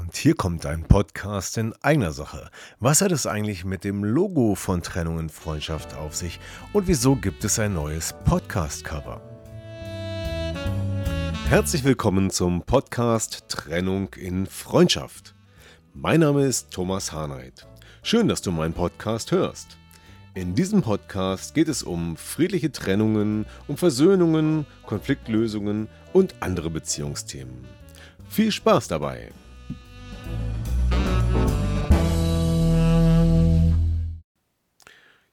Und hier kommt ein Podcast in eigener Sache. Was hat es eigentlich mit dem Logo von Trennung in Freundschaft auf sich und wieso gibt es ein neues Podcast-Cover? Herzlich willkommen zum Podcast Trennung in Freundschaft. Mein Name ist Thomas Hahnreit. Schön, dass du meinen Podcast hörst. In diesem Podcast geht es um friedliche Trennungen, um Versöhnungen, Konfliktlösungen und andere Beziehungsthemen. Viel Spaß dabei!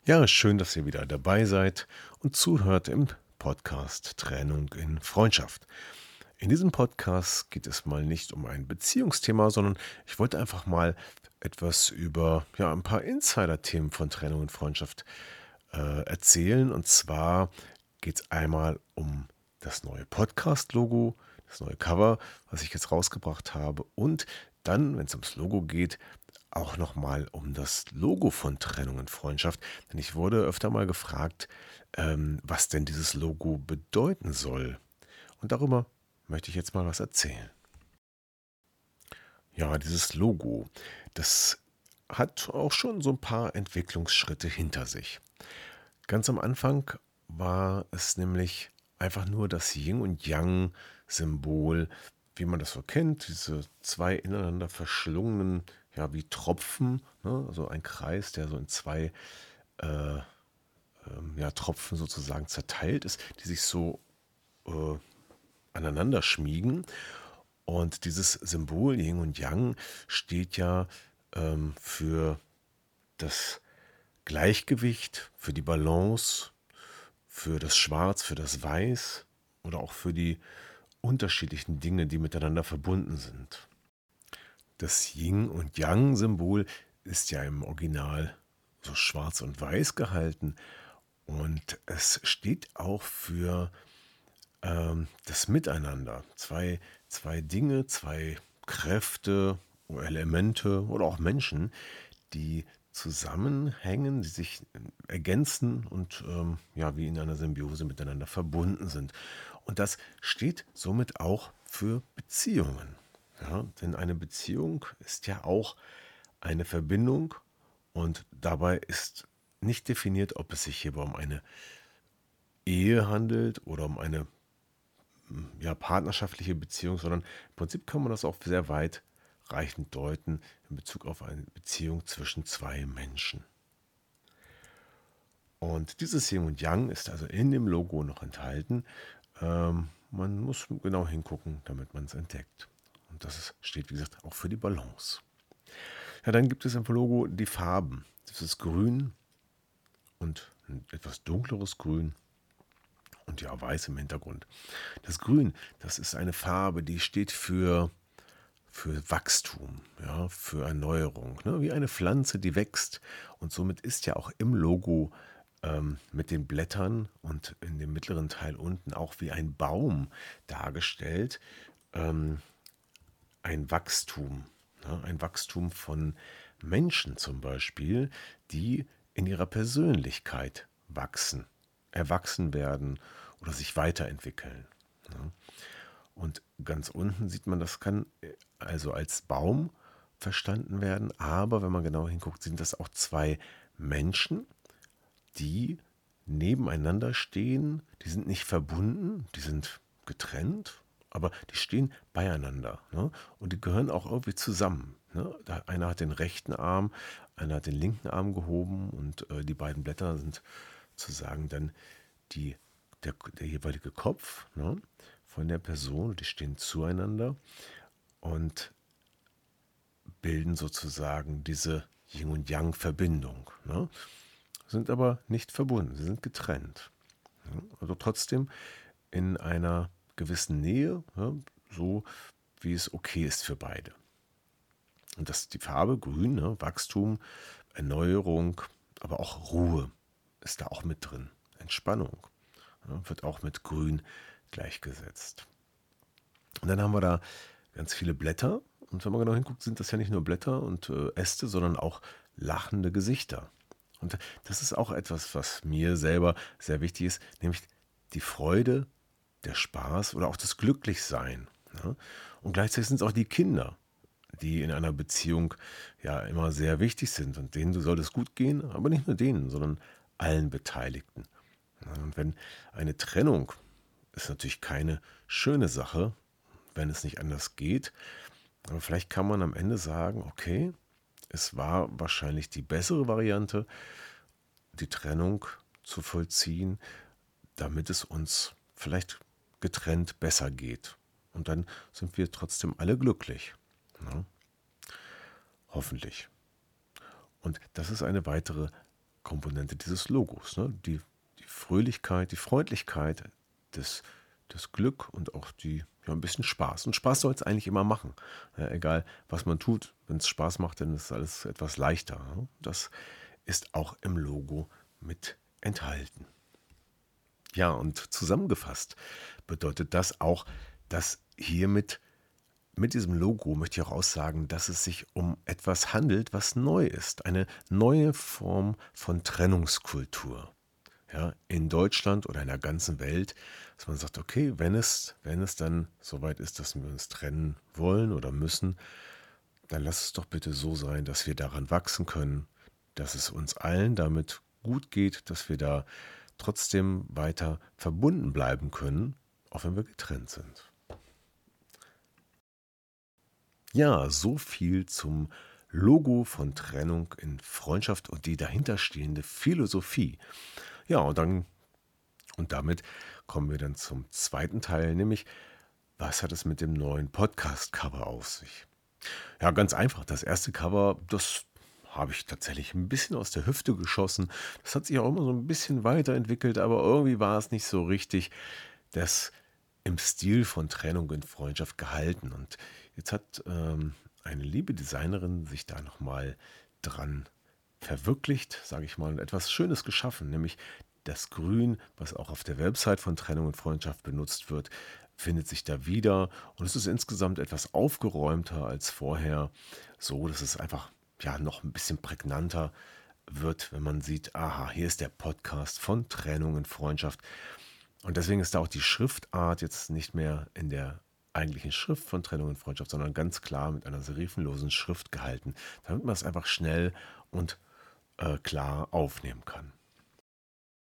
Ja, schön, dass ihr wieder dabei seid und zuhört im Podcast Trennung in Freundschaft. In diesem Podcast geht es mal nicht um ein Beziehungsthema, sondern ich wollte einfach mal etwas über ja, ein paar Insider-Themen von Trennung in Freundschaft äh, erzählen. Und zwar geht es einmal um das neue Podcast-Logo, das neue Cover, was ich jetzt rausgebracht habe. Und dann, wenn es ums Logo geht, auch nochmal um das Logo von Trennung und Freundschaft. Denn ich wurde öfter mal gefragt, ähm, was denn dieses Logo bedeuten soll. Und darüber möchte ich jetzt mal was erzählen. Ja, dieses Logo, das hat auch schon so ein paar Entwicklungsschritte hinter sich. Ganz am Anfang war es nämlich einfach nur das Yin und Yang Symbol, wie man das so kennt, diese zwei ineinander verschlungenen, ja, wie Tropfen, ne? also ein Kreis, der so in zwei äh, äh, ja, Tropfen sozusagen zerteilt ist, die sich so äh, aneinander schmiegen. Und dieses Symbol Yin und Yang steht ja ähm, für das Gleichgewicht, für die Balance, für das Schwarz, für das Weiß oder auch für die unterschiedlichen Dinge, die miteinander verbunden sind. Das Yin und Yang-Symbol ist ja im Original so schwarz und weiß gehalten und es steht auch für ähm, das Miteinander. Zwei, zwei Dinge, zwei Kräfte, Elemente oder auch Menschen, die zusammenhängen, die sich ergänzen und ähm, ja, wie in einer Symbiose miteinander verbunden sind. Und das steht somit auch für Beziehungen. Ja, denn eine Beziehung ist ja auch eine Verbindung und dabei ist nicht definiert, ob es sich hierbei um eine Ehe handelt oder um eine ja, partnerschaftliche Beziehung, sondern im Prinzip kann man das auch sehr weitreichend deuten in Bezug auf eine Beziehung zwischen zwei Menschen. Und dieses Yin und Yang ist also in dem Logo noch enthalten. Ähm, man muss genau hingucken, damit man es entdeckt. Und das steht, wie gesagt, auch für die Balance. Ja, dann gibt es im Logo die Farben. Das ist grün und ein etwas dunkleres Grün und ja, weiß im Hintergrund. Das Grün, das ist eine Farbe, die steht für, für Wachstum, ja, für Erneuerung. Ne? Wie eine Pflanze, die wächst. Und somit ist ja auch im Logo ähm, mit den Blättern und in dem mittleren Teil unten auch wie ein Baum dargestellt. Ähm, ein Wachstum, ne? ein Wachstum von Menschen zum Beispiel, die in ihrer Persönlichkeit wachsen erwachsen werden oder sich weiterentwickeln. Und ganz unten sieht man, das kann äh, also als Baum verstanden werden, aber wenn man genau hinguckt, sind das auch zwei Menschen, die nebeneinander stehen, die sind nicht verbunden, die sind getrennt, aber die stehen beieinander ne? und die gehören auch irgendwie zusammen. Ne? einer hat den rechten Arm, einer hat den linken Arm gehoben und äh, die beiden Blätter sind sozusagen dann die, der, der jeweilige Kopf ne, von der Person, die stehen zueinander und bilden sozusagen diese Yin und Yang-Verbindung. Ne, sind aber nicht verbunden, sie sind getrennt. Ne, also trotzdem in einer gewissen Nähe, ne, so wie es okay ist für beide. Und das die Farbe grün, ne, Wachstum, Erneuerung, aber auch Ruhe ist da auch mit drin. Entspannung ja, wird auch mit grün gleichgesetzt. Und dann haben wir da ganz viele Blätter. Und wenn man genau hinguckt, sind das ja nicht nur Blätter und äh, Äste, sondern auch lachende Gesichter. Und das ist auch etwas, was mir selber sehr wichtig ist, nämlich die Freude, der Spaß oder auch das Glücklichsein. Ja? Und gleichzeitig sind es auch die Kinder, die in einer Beziehung ja immer sehr wichtig sind und denen soll es gut gehen, aber nicht nur denen, sondern allen Beteiligten. Und wenn eine Trennung ist natürlich keine schöne Sache, wenn es nicht anders geht, aber vielleicht kann man am Ende sagen, okay, es war wahrscheinlich die bessere Variante, die Trennung zu vollziehen, damit es uns vielleicht getrennt besser geht. Und dann sind wir trotzdem alle glücklich. Ne? Hoffentlich. Und das ist eine weitere Komponente dieses Logos. Ne? Die, die Fröhlichkeit, die Freundlichkeit, das, das Glück und auch die, ja, ein bisschen Spaß. Und Spaß soll es eigentlich immer machen. Ja, egal, was man tut, wenn es Spaß macht, dann ist alles etwas leichter. Ne? Das ist auch im Logo mit enthalten. Ja, und zusammengefasst bedeutet das auch, dass hiermit mit diesem Logo möchte ich auch aussagen, dass es sich um etwas handelt, was neu ist. Eine neue Form von Trennungskultur. Ja, in Deutschland oder in der ganzen Welt, dass man sagt, okay, wenn es, wenn es dann soweit ist, dass wir uns trennen wollen oder müssen, dann lass es doch bitte so sein, dass wir daran wachsen können, dass es uns allen damit gut geht, dass wir da trotzdem weiter verbunden bleiben können, auch wenn wir getrennt sind. Ja, so viel zum Logo von Trennung in Freundschaft und die dahinterstehende Philosophie. Ja, und dann und damit kommen wir dann zum zweiten Teil, nämlich was hat es mit dem neuen Podcast-Cover auf sich? Ja, ganz einfach. Das erste Cover, das habe ich tatsächlich ein bisschen aus der Hüfte geschossen. Das hat sich auch immer so ein bisschen weiterentwickelt, aber irgendwie war es nicht so richtig das im Stil von Trennung und Freundschaft gehalten. Und jetzt hat ähm, eine liebe Designerin sich da nochmal dran verwirklicht, sage ich mal, und etwas Schönes geschaffen, nämlich das Grün, was auch auf der Website von Trennung und Freundschaft benutzt wird, findet sich da wieder und es ist insgesamt etwas aufgeräumter als vorher, so dass es einfach ja noch ein bisschen prägnanter wird, wenn man sieht, aha, hier ist der Podcast von Trennung und Freundschaft. Und deswegen ist da auch die Schriftart jetzt nicht mehr in der eigentlichen Schrift von Trennung und Freundschaft, sondern ganz klar mit einer serifenlosen Schrift gehalten, damit man es einfach schnell und äh, klar aufnehmen kann.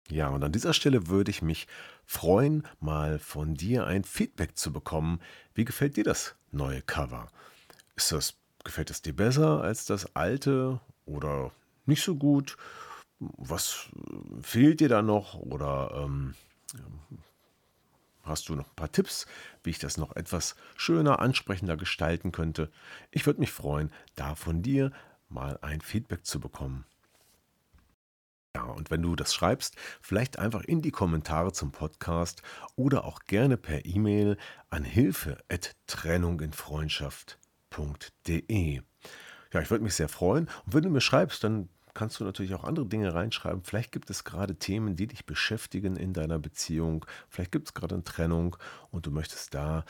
Ja, und an dieser Stelle würde ich mich freuen, mal von dir ein Feedback zu bekommen. Wie gefällt dir das neue Cover? Ist das Gefällt es dir besser als das alte oder nicht so gut? Was fehlt dir da noch? Oder ähm, hast du noch ein paar Tipps, wie ich das noch etwas schöner, ansprechender gestalten könnte? Ich würde mich freuen, da von dir mal ein Feedback zu bekommen. Ja, und wenn du das schreibst, vielleicht einfach in die Kommentare zum Podcast oder auch gerne per E-Mail an hilfe at Trennung in Freundschaft www.ftf.de. Ja, ich würde mich sehr freuen. Und wenn du mir schreibst, dann kannst du natürlich auch andere Dinge reinschreiben. Vielleicht gibt es gerade Themen, die dich beschäftigen in deiner Beziehung. Vielleicht gibt es gerade eine Trennung und du möchtest da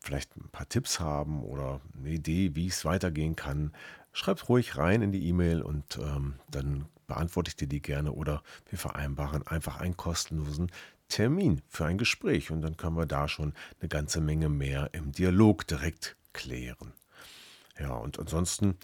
vielleicht ein paar Tipps haben oder eine Idee, wie es weitergehen kann. Schreib ruhig rein in die E-Mail und ähm, dann beantworte ich dir die gerne oder wir vereinbaren einfach einen kostenlosen Termin für ein Gespräch und dann können wir da schon eine ganze Menge mehr im Dialog direkt klären. Ja, und ansonsten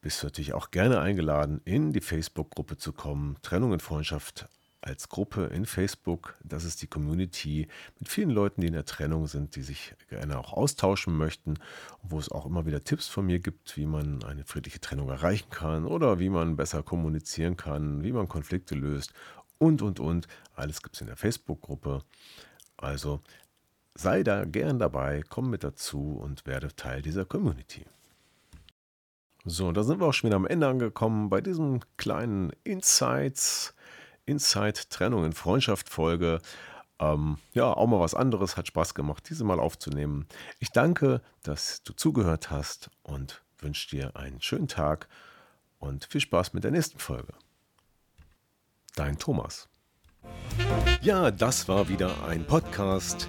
bist du natürlich auch gerne eingeladen, in die Facebook-Gruppe zu kommen. Trennung und Freundschaft als Gruppe in Facebook. Das ist die Community mit vielen Leuten, die in der Trennung sind, die sich gerne auch austauschen möchten, wo es auch immer wieder Tipps von mir gibt, wie man eine friedliche Trennung erreichen kann oder wie man besser kommunizieren kann, wie man Konflikte löst und, und, und. Alles gibt es in der Facebook-Gruppe. Also Sei da gern dabei, komm mit dazu und werde Teil dieser Community. So, da sind wir auch schon wieder am Ende angekommen bei diesem kleinen Insights, Insight Trennung in Freundschaft Folge. Ähm, ja, auch mal was anderes. Hat Spaß gemacht, diese mal aufzunehmen. Ich danke, dass du zugehört hast und wünsche dir einen schönen Tag und viel Spaß mit der nächsten Folge. Dein Thomas. Ja, das war wieder ein Podcast